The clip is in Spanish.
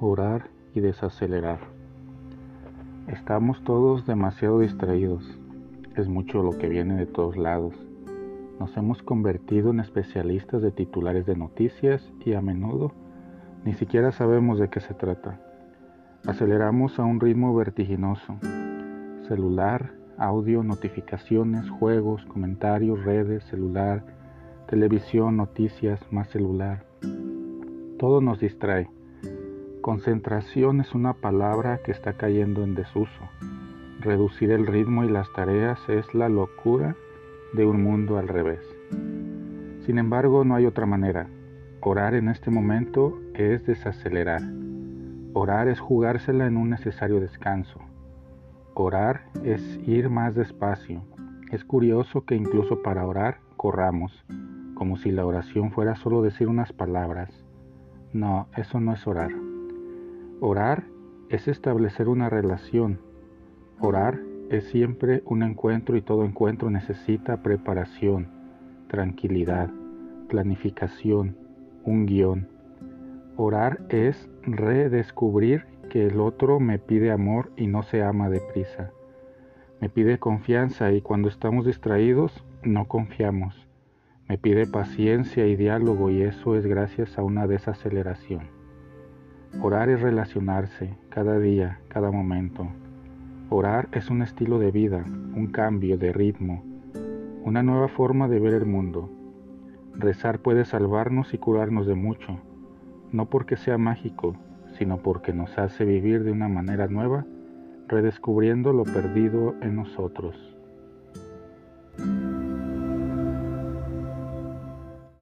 orar y desacelerar. Estamos todos demasiado distraídos. Es mucho lo que viene de todos lados. Nos hemos convertido en especialistas de titulares de noticias y a menudo ni siquiera sabemos de qué se trata. Aceleramos a un ritmo vertiginoso. Celular, audio, notificaciones, juegos, comentarios, redes, celular, televisión, noticias, más celular. Todo nos distrae. Concentración es una palabra que está cayendo en desuso. Reducir el ritmo y las tareas es la locura de un mundo al revés. Sin embargo, no hay otra manera. Orar en este momento es desacelerar. Orar es jugársela en un necesario descanso. Orar es ir más despacio. Es curioso que incluso para orar corramos, como si la oración fuera solo decir unas palabras. No, eso no es orar. Orar es establecer una relación. Orar es siempre un encuentro y todo encuentro necesita preparación, tranquilidad, planificación, un guion. Orar es redescubrir que el otro me pide amor y no se ama deprisa. Me pide confianza y cuando estamos distraídos no confiamos. Me pide paciencia y diálogo y eso es gracias a una desaceleración. Orar es relacionarse cada día, cada momento. Orar es un estilo de vida, un cambio de ritmo, una nueva forma de ver el mundo. Rezar puede salvarnos y curarnos de mucho, no porque sea mágico, sino porque nos hace vivir de una manera nueva, redescubriendo lo perdido en nosotros.